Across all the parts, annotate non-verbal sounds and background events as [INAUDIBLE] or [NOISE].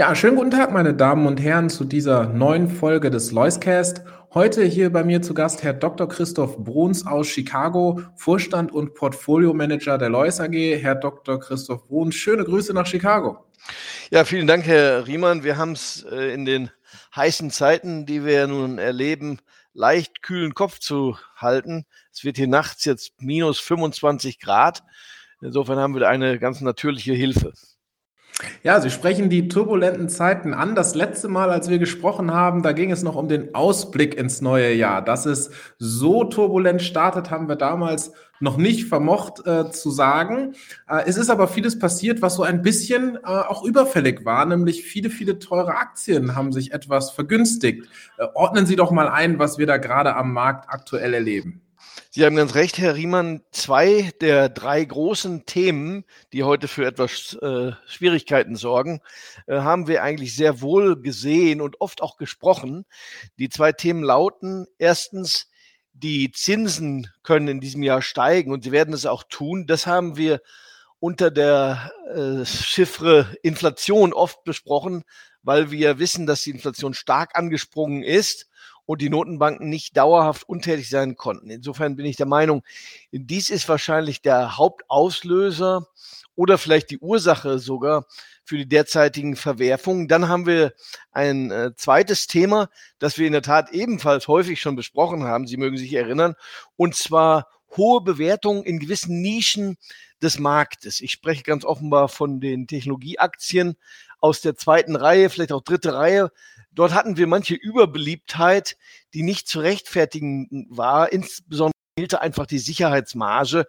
Ja, schönen guten Tag, meine Damen und Herren, zu dieser neuen Folge des Loiscast. Heute hier bei mir zu Gast Herr Dr. Christoph Bruns aus Chicago, Vorstand und Portfolio-Manager der Lois AG. Herr Dr. Christoph Bruns, schöne Grüße nach Chicago. Ja, vielen Dank, Herr Riemann. Wir haben es äh, in den heißen Zeiten, die wir nun erleben, leicht kühlen Kopf zu halten. Es wird hier nachts jetzt minus 25 Grad. Insofern haben wir eine ganz natürliche Hilfe. Ja, Sie sprechen die turbulenten Zeiten an. Das letzte Mal, als wir gesprochen haben, da ging es noch um den Ausblick ins neue Jahr. Dass es so turbulent startet, haben wir damals noch nicht vermocht äh, zu sagen. Äh, es ist aber vieles passiert, was so ein bisschen äh, auch überfällig war, nämlich viele, viele teure Aktien haben sich etwas vergünstigt. Äh, ordnen Sie doch mal ein, was wir da gerade am Markt aktuell erleben. Sie haben ganz recht, Herr Riemann. Zwei der drei großen Themen, die heute für etwas äh, Schwierigkeiten sorgen, äh, haben wir eigentlich sehr wohl gesehen und oft auch gesprochen. Die zwei Themen lauten erstens, die Zinsen können in diesem Jahr steigen und sie werden es auch tun. Das haben wir unter der äh, Chiffre Inflation oft besprochen, weil wir wissen, dass die Inflation stark angesprungen ist und die Notenbanken nicht dauerhaft untätig sein konnten. Insofern bin ich der Meinung, dies ist wahrscheinlich der Hauptauslöser oder vielleicht die Ursache sogar für die derzeitigen Verwerfungen. Dann haben wir ein äh, zweites Thema, das wir in der Tat ebenfalls häufig schon besprochen haben. Sie mögen sich erinnern, und zwar hohe Bewertungen in gewissen Nischen des Marktes. Ich spreche ganz offenbar von den Technologieaktien aus der zweiten Reihe, vielleicht auch dritte Reihe, Dort hatten wir manche Überbeliebtheit, die nicht zu rechtfertigen war. Insbesondere fehlte einfach die Sicherheitsmarge.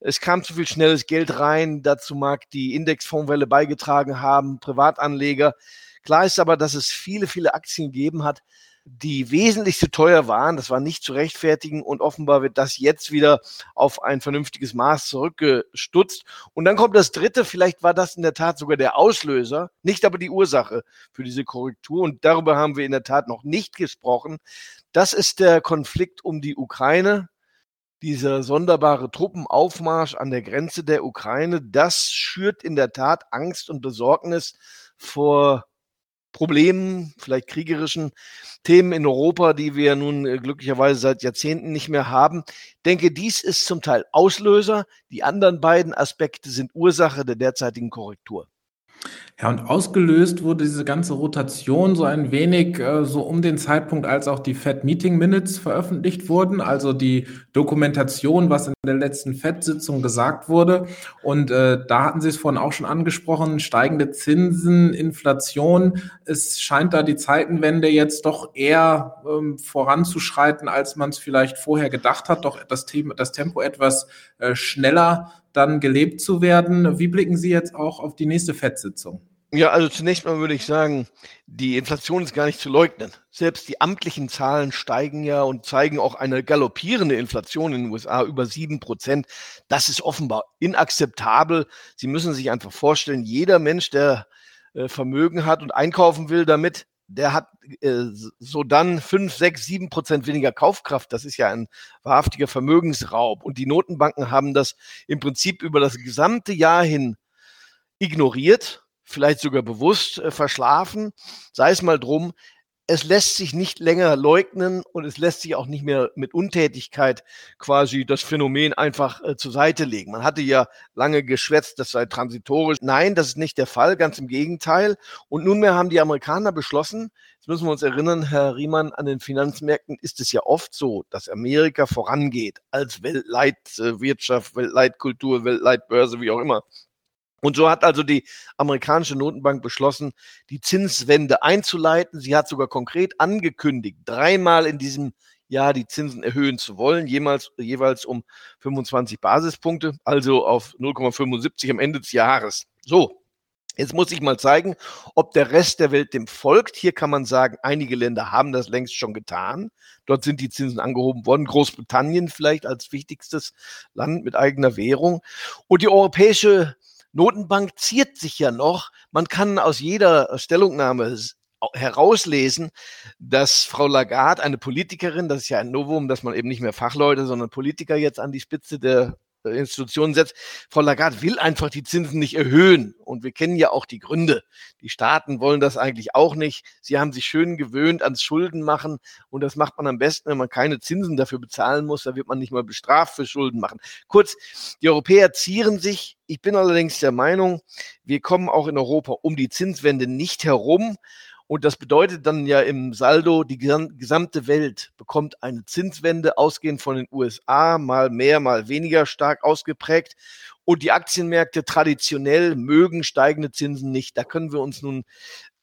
Es kam zu viel schnelles Geld rein. Dazu mag die Indexfondswelle beigetragen haben, Privatanleger. Klar ist aber, dass es viele, viele Aktien gegeben hat, die wesentlich zu teuer waren. Das war nicht zu rechtfertigen und offenbar wird das jetzt wieder auf ein vernünftiges Maß zurückgestutzt. Und dann kommt das dritte, vielleicht war das in der Tat sogar der Auslöser, nicht aber die Ursache für diese Korrektur. Und darüber haben wir in der Tat noch nicht gesprochen. Das ist der Konflikt um die Ukraine. Dieser sonderbare Truppenaufmarsch an der Grenze der Ukraine, das schürt in der Tat Angst und Besorgnis vor Problemen, vielleicht kriegerischen Themen in Europa, die wir nun äh, glücklicherweise seit Jahrzehnten nicht mehr haben. Ich denke, dies ist zum Teil Auslöser. Die anderen beiden Aspekte sind Ursache der derzeitigen Korrektur. Ja, und ausgelöst wurde diese ganze Rotation so ein wenig äh, so um den Zeitpunkt, als auch die Fed Meeting Minutes veröffentlicht wurden, also die Dokumentation, was in der letzten Fed-Sitzung gesagt wurde. Und äh, da hatten Sie es vorhin auch schon angesprochen, steigende Zinsen, Inflation. Es scheint da die Zeitenwende jetzt doch eher ähm, voranzuschreiten, als man es vielleicht vorher gedacht hat, doch das, Thema, das Tempo etwas äh, schneller dann gelebt zu werden. Wie blicken Sie jetzt auch auf die nächste FED-Sitzung? Ja, also zunächst mal würde ich sagen, die Inflation ist gar nicht zu leugnen. Selbst die amtlichen Zahlen steigen ja und zeigen auch eine galoppierende Inflation in den USA über sieben Prozent. Das ist offenbar inakzeptabel. Sie müssen sich einfach vorstellen, jeder Mensch, der äh, Vermögen hat und einkaufen will damit, der hat äh, so dann fünf, sechs, sieben Prozent weniger Kaufkraft. Das ist ja ein wahrhaftiger Vermögensraub. Und die Notenbanken haben das im Prinzip über das gesamte Jahr hin ignoriert, vielleicht sogar bewusst äh, verschlafen. Sei es mal drum, es lässt sich nicht länger leugnen und es lässt sich auch nicht mehr mit Untätigkeit quasi das Phänomen einfach äh, zur Seite legen. Man hatte ja lange geschwätzt, das sei transitorisch. Nein, das ist nicht der Fall, ganz im Gegenteil. Und nunmehr haben die Amerikaner beschlossen, jetzt müssen wir uns erinnern, Herr Riemann, an den Finanzmärkten ist es ja oft so, dass Amerika vorangeht als Weltleitwirtschaft, Weltleitkultur, Weltleitbörse, wie auch immer. Und so hat also die amerikanische Notenbank beschlossen, die Zinswende einzuleiten. Sie hat sogar konkret angekündigt, dreimal in diesem Jahr die Zinsen erhöhen zu wollen, jemals, jeweils um 25 Basispunkte, also auf 0,75 am Ende des Jahres. So. Jetzt muss ich mal zeigen, ob der Rest der Welt dem folgt. Hier kann man sagen, einige Länder haben das längst schon getan. Dort sind die Zinsen angehoben worden. Großbritannien vielleicht als wichtigstes Land mit eigener Währung. Und die europäische Notenbank ziert sich ja noch. Man kann aus jeder Stellungnahme herauslesen, dass Frau Lagarde, eine Politikerin, das ist ja ein Novum, dass man eben nicht mehr Fachleute, sondern Politiker jetzt an die Spitze der Institutionen setzt. Frau Lagarde will einfach die Zinsen nicht erhöhen. Und wir kennen ja auch die Gründe. Die Staaten wollen das eigentlich auch nicht. Sie haben sich schön gewöhnt ans Schulden machen. Und das macht man am besten, wenn man keine Zinsen dafür bezahlen muss. Da wird man nicht mal bestraft für Schulden machen. Kurz, die Europäer zieren sich. Ich bin allerdings der Meinung, wir kommen auch in Europa um die Zinswende nicht herum. Und das bedeutet dann ja im Saldo, die gesamte Welt bekommt eine Zinswende, ausgehend von den USA, mal mehr, mal weniger stark ausgeprägt. Und die Aktienmärkte traditionell mögen steigende Zinsen nicht. Da können wir uns nun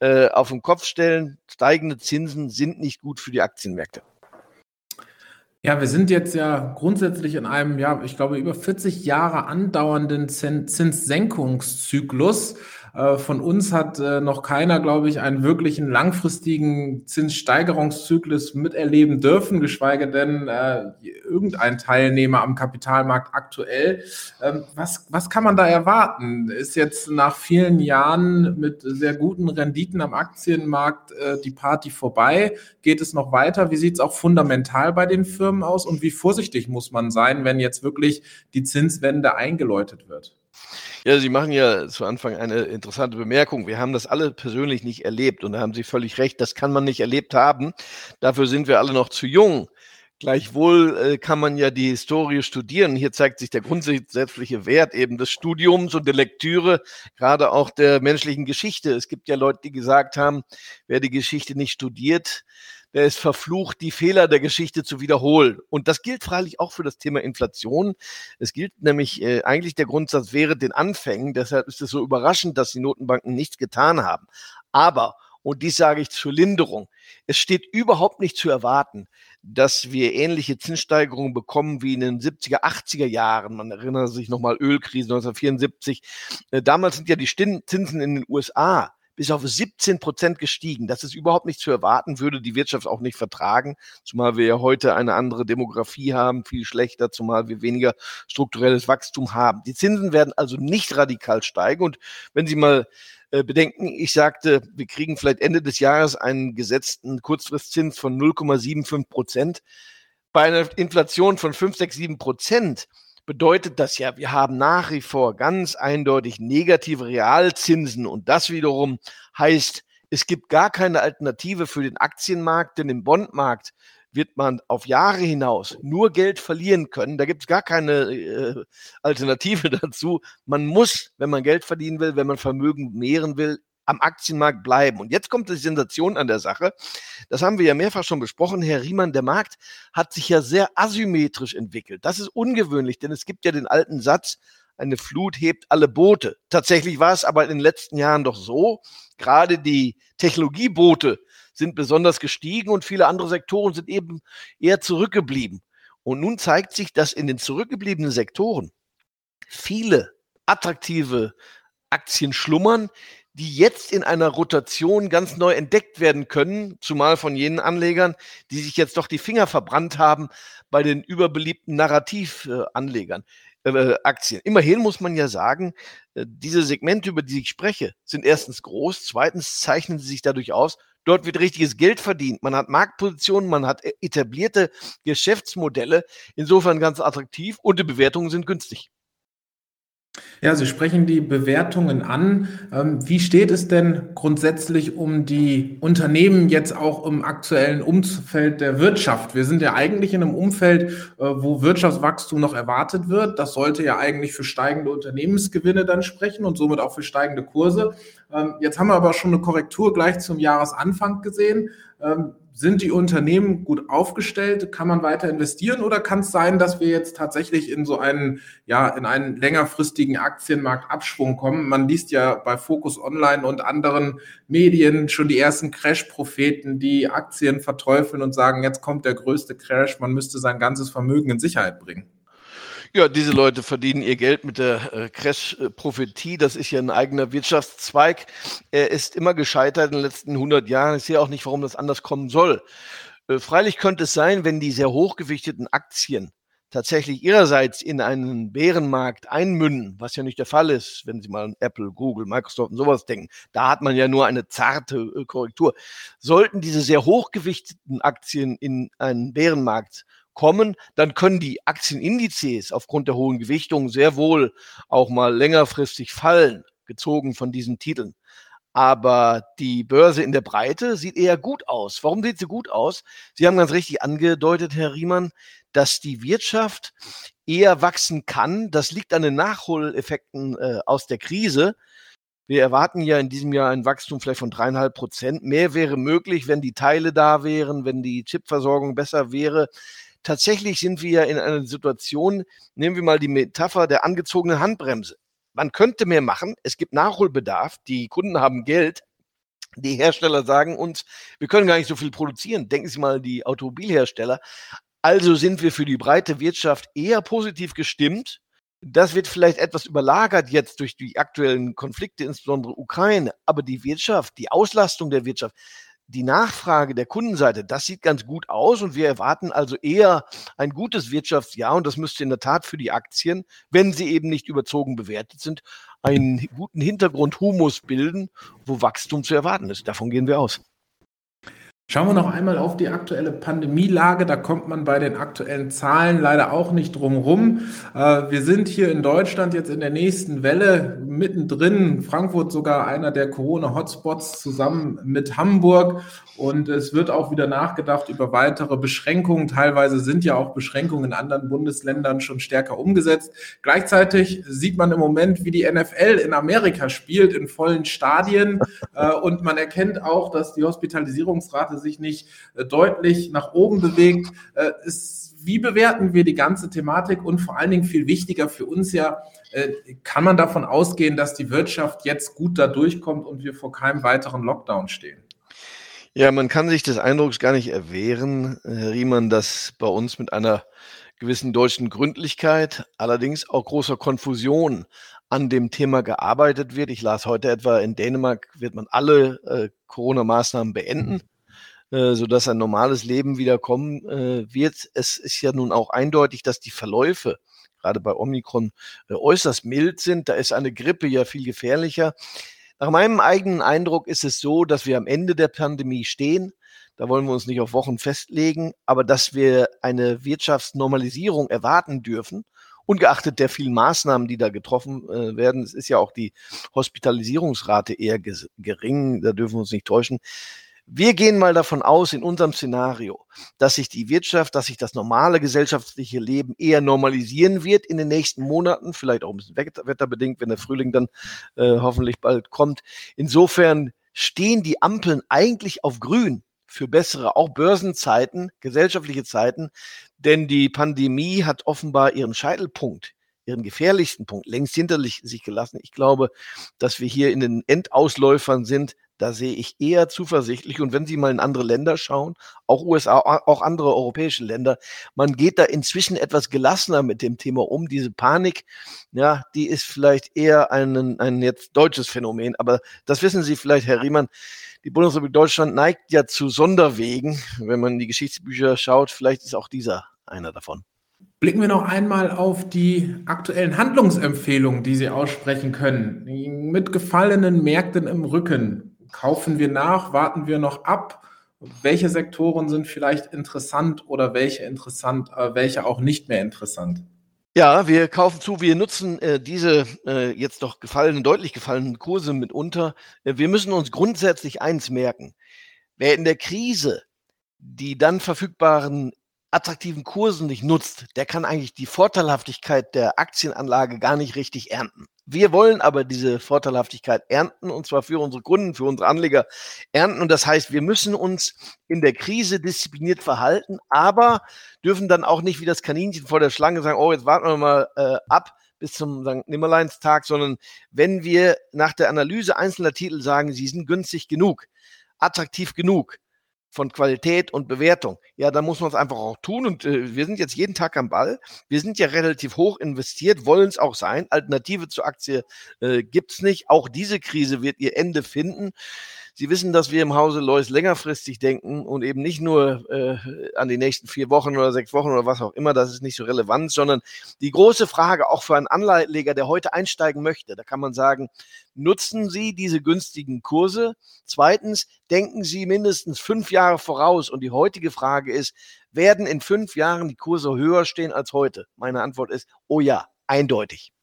äh, auf den Kopf stellen. Steigende Zinsen sind nicht gut für die Aktienmärkte. Ja, wir sind jetzt ja grundsätzlich in einem, ja, ich glaube, über 40 Jahre andauernden Zinssenkungszyklus. Äh, von uns hat äh, noch keiner, glaube ich, einen wirklichen langfristigen Zinssteigerungszyklus miterleben dürfen, geschweige denn äh, irgendein Teilnehmer am Kapitalmarkt aktuell. Ähm, was, was kann man da erwarten? Ist jetzt nach vielen Jahren mit sehr guten Renditen am Aktienmarkt äh, die Party vorbei? Geht es noch weiter? Wie sieht es auch fundamental bei den Firmen aus? Und wie vorsichtig muss man sein, wenn jetzt wirklich die Zinswende eingeläutet wird? Ja, Sie machen ja zu Anfang eine interessante Bemerkung. Wir haben das alle persönlich nicht erlebt und da haben Sie völlig recht, das kann man nicht erlebt haben. Dafür sind wir alle noch zu jung. Gleichwohl äh, kann man ja die Historie studieren. Hier zeigt sich der grundsätzliche Wert eben des Studiums und der Lektüre, gerade auch der menschlichen Geschichte. Es gibt ja Leute, die gesagt haben, wer die Geschichte nicht studiert, der ist verflucht, die Fehler der Geschichte zu wiederholen. Und das gilt freilich auch für das Thema Inflation. Es gilt nämlich äh, eigentlich der Grundsatz wäre den Anfängen. Deshalb ist es so überraschend, dass die Notenbanken nichts getan haben. Aber, und dies sage ich zur Linderung, es steht überhaupt nicht zu erwarten, dass wir ähnliche Zinssteigerungen bekommen wie in den 70er, 80er Jahren. Man erinnert sich nochmal Ölkrise 1974. Äh, damals sind ja die Zinsen in den USA bis auf 17 Prozent gestiegen. Das ist überhaupt nicht zu erwarten, würde die Wirtschaft auch nicht vertragen, zumal wir ja heute eine andere Demografie haben, viel schlechter, zumal wir weniger strukturelles Wachstum haben. Die Zinsen werden also nicht radikal steigen und wenn Sie mal äh, bedenken, ich sagte, wir kriegen vielleicht Ende des Jahres einen gesetzten Kurzfristzins von 0,75 Prozent. Bei einer Inflation von 5, 6, 7 Prozent bedeutet das ja, wir haben nach wie vor ganz eindeutig negative Realzinsen und das wiederum heißt, es gibt gar keine Alternative für den Aktienmarkt, denn im Bondmarkt wird man auf Jahre hinaus nur Geld verlieren können. Da gibt es gar keine äh, Alternative [LAUGHS] dazu. Man muss, wenn man Geld verdienen will, wenn man Vermögen mehren will, am Aktienmarkt bleiben. Und jetzt kommt die Sensation an der Sache. Das haben wir ja mehrfach schon besprochen. Herr Riemann, der Markt hat sich ja sehr asymmetrisch entwickelt. Das ist ungewöhnlich, denn es gibt ja den alten Satz, eine Flut hebt alle Boote. Tatsächlich war es aber in den letzten Jahren doch so, gerade die Technologieboote sind besonders gestiegen und viele andere Sektoren sind eben eher zurückgeblieben. Und nun zeigt sich, dass in den zurückgebliebenen Sektoren viele attraktive Aktien schlummern, die jetzt in einer Rotation ganz neu entdeckt werden können, zumal von jenen Anlegern, die sich jetzt doch die Finger verbrannt haben bei den überbeliebten Narrativanlegern. Äh, Aktien. Immerhin muss man ja sagen, äh, diese Segmente, über die ich spreche, sind erstens groß, zweitens zeichnen sie sich dadurch aus, dort wird richtiges Geld verdient. Man hat Marktpositionen, man hat e-, etablierte Geschäftsmodelle, insofern ganz attraktiv und die Bewertungen sind günstig. Ja, Sie sprechen die Bewertungen an. Ähm, wie steht es denn grundsätzlich um die Unternehmen jetzt auch im aktuellen Umfeld der Wirtschaft? Wir sind ja eigentlich in einem Umfeld, äh, wo Wirtschaftswachstum noch erwartet wird. Das sollte ja eigentlich für steigende Unternehmensgewinne dann sprechen und somit auch für steigende Kurse. Ähm, jetzt haben wir aber schon eine Korrektur gleich zum Jahresanfang gesehen. Sind die Unternehmen gut aufgestellt? Kann man weiter investieren oder kann es sein, dass wir jetzt tatsächlich in so einen, ja, in einen längerfristigen Aktienmarktabschwung kommen? Man liest ja bei Focus Online und anderen Medien schon die ersten Crash-Propheten, die Aktien verteufeln und sagen, jetzt kommt der größte Crash, man müsste sein ganzes Vermögen in Sicherheit bringen. Ja, diese Leute verdienen ihr Geld mit der äh, Crash-Prophetie. Das ist ja ein eigener Wirtschaftszweig. Er ist immer gescheitert in den letzten 100 Jahren. Ich sehe auch nicht, warum das anders kommen soll. Äh, freilich könnte es sein, wenn die sehr hochgewichteten Aktien tatsächlich ihrerseits in einen Bärenmarkt einmünden, was ja nicht der Fall ist, wenn Sie mal an Apple, Google, Microsoft und sowas denken. Da hat man ja nur eine zarte äh, Korrektur. Sollten diese sehr hochgewichteten Aktien in einen Bärenmarkt kommen, dann können die Aktienindizes aufgrund der hohen Gewichtung sehr wohl auch mal längerfristig fallen, gezogen von diesen Titeln. Aber die Börse in der Breite sieht eher gut aus. Warum sieht sie gut aus? Sie haben ganz richtig angedeutet, Herr Riemann, dass die Wirtschaft eher wachsen kann. Das liegt an den Nachholeffekten äh, aus der Krise. Wir erwarten ja in diesem Jahr ein Wachstum vielleicht von dreieinhalb Prozent. Mehr wäre möglich, wenn die Teile da wären, wenn die Chipversorgung besser wäre. Tatsächlich sind wir ja in einer Situation, nehmen wir mal die Metapher der angezogenen Handbremse man könnte mehr machen. Es gibt Nachholbedarf. Die Kunden haben Geld. Die Hersteller sagen uns, wir können gar nicht so viel produzieren. Denken Sie mal die Automobilhersteller. Also sind wir für die breite Wirtschaft eher positiv gestimmt. Das wird vielleicht etwas überlagert jetzt durch die aktuellen Konflikte, insbesondere Ukraine. Aber die Wirtschaft, die Auslastung der Wirtschaft, die Nachfrage der Kundenseite, das sieht ganz gut aus und wir erwarten also eher ein gutes Wirtschaftsjahr und das müsste in der Tat für die Aktien, wenn sie eben nicht überzogen bewertet sind, einen guten Hintergrundhumus bilden, wo Wachstum zu erwarten ist. Davon gehen wir aus. Schauen wir noch einmal auf die aktuelle Pandemielage. Da kommt man bei den aktuellen Zahlen leider auch nicht drum rum. Äh, wir sind hier in Deutschland jetzt in der nächsten Welle mittendrin. Frankfurt sogar einer der Corona-Hotspots zusammen mit Hamburg. Und es wird auch wieder nachgedacht über weitere Beschränkungen. Teilweise sind ja auch Beschränkungen in anderen Bundesländern schon stärker umgesetzt. Gleichzeitig sieht man im Moment, wie die NFL in Amerika spielt, in vollen Stadien. Äh, und man erkennt auch, dass die Hospitalisierungsrate sich nicht äh, deutlich nach oben bewegt. Ist, äh, wie bewerten wir die ganze Thematik? Und vor allen Dingen viel wichtiger für uns ja, kann man davon ausgehen, dass die Wirtschaft jetzt gut da durchkommt und wir vor keinem weiteren Lockdown stehen? Ja, man kann sich des Eindrucks gar nicht erwehren, Herr Riemann, dass bei uns mit einer gewissen deutschen Gründlichkeit, allerdings auch großer Konfusion an dem Thema gearbeitet wird. Ich las heute etwa, in Dänemark wird man alle äh, Corona-Maßnahmen beenden, äh, sodass ein normales Leben wieder kommen äh, wird. Es ist ja nun auch eindeutig, dass die Verläufe gerade bei Omikron äh, äußerst mild sind. Da ist eine Grippe ja viel gefährlicher. Nach meinem eigenen Eindruck ist es so, dass wir am Ende der Pandemie stehen. Da wollen wir uns nicht auf Wochen festlegen, aber dass wir eine Wirtschaftsnormalisierung erwarten dürfen, ungeachtet der vielen Maßnahmen, die da getroffen äh, werden. Es ist ja auch die Hospitalisierungsrate eher gering, da dürfen wir uns nicht täuschen. Wir gehen mal davon aus, in unserem Szenario, dass sich die Wirtschaft, dass sich das normale gesellschaftliche Leben eher normalisieren wird in den nächsten Monaten, vielleicht auch ein bisschen wetterbedingt, wenn der Frühling dann äh, hoffentlich bald kommt. Insofern stehen die Ampeln eigentlich auf grün für bessere, auch Börsenzeiten, gesellschaftliche Zeiten, denn die Pandemie hat offenbar ihren Scheitelpunkt ihren gefährlichsten Punkt längst hinter sich gelassen. Ich glaube, dass wir hier in den Endausläufern sind da sehe ich eher zuversichtlich. Und wenn Sie mal in andere Länder schauen, auch USA, auch andere europäische Länder, man geht da inzwischen etwas gelassener mit dem Thema um. Diese Panik, ja, die ist vielleicht eher ein, ein jetzt deutsches Phänomen. Aber das wissen Sie vielleicht, Herr Riemann. Die Bundesrepublik Deutschland neigt ja zu Sonderwegen. Wenn man in die Geschichtsbücher schaut, vielleicht ist auch dieser einer davon. Blicken wir noch einmal auf die aktuellen Handlungsempfehlungen, die Sie aussprechen können. Mit gefallenen Märkten im Rücken. Kaufen wir nach? Warten wir noch ab? Welche Sektoren sind vielleicht interessant oder welche interessant, äh, welche auch nicht mehr interessant? Ja, wir kaufen zu, wir nutzen äh, diese äh, jetzt doch gefallenen, deutlich gefallenen Kurse mitunter. Äh, wir müssen uns grundsätzlich eins merken. Wer in der Krise die dann verfügbaren attraktiven Kursen nicht nutzt, der kann eigentlich die Vorteilhaftigkeit der Aktienanlage gar nicht richtig ernten. Wir wollen aber diese Vorteilhaftigkeit ernten und zwar für unsere Kunden, für unsere Anleger ernten. Und das heißt, wir müssen uns in der Krise diszipliniert verhalten, aber dürfen dann auch nicht wie das Kaninchen vor der Schlange sagen, oh, jetzt warten wir mal äh, ab bis zum St. Nimmerleinstag, sondern wenn wir nach der Analyse einzelner Titel sagen, sie sind günstig genug, attraktiv genug, von Qualität und Bewertung. Ja, da muss man es einfach auch tun. Und äh, wir sind jetzt jeden Tag am Ball. Wir sind ja relativ hoch investiert, wollen es auch sein. Alternative zur Aktie äh, gibt es nicht. Auch diese Krise wird ihr Ende finden. Sie wissen, dass wir im Hause Lois längerfristig denken und eben nicht nur äh, an die nächsten vier Wochen oder sechs Wochen oder was auch immer, das ist nicht so relevant, sondern die große Frage auch für einen Anleger, der heute einsteigen möchte, da kann man sagen, nutzen Sie diese günstigen Kurse? Zweitens, denken Sie mindestens fünf Jahre voraus und die heutige Frage ist, werden in fünf Jahren die Kurse höher stehen als heute? Meine Antwort ist, oh ja, eindeutig.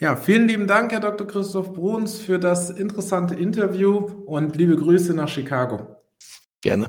Ja, vielen lieben Dank, Herr Dr. Christoph Bruns, für das interessante Interview und liebe Grüße nach Chicago. Gerne.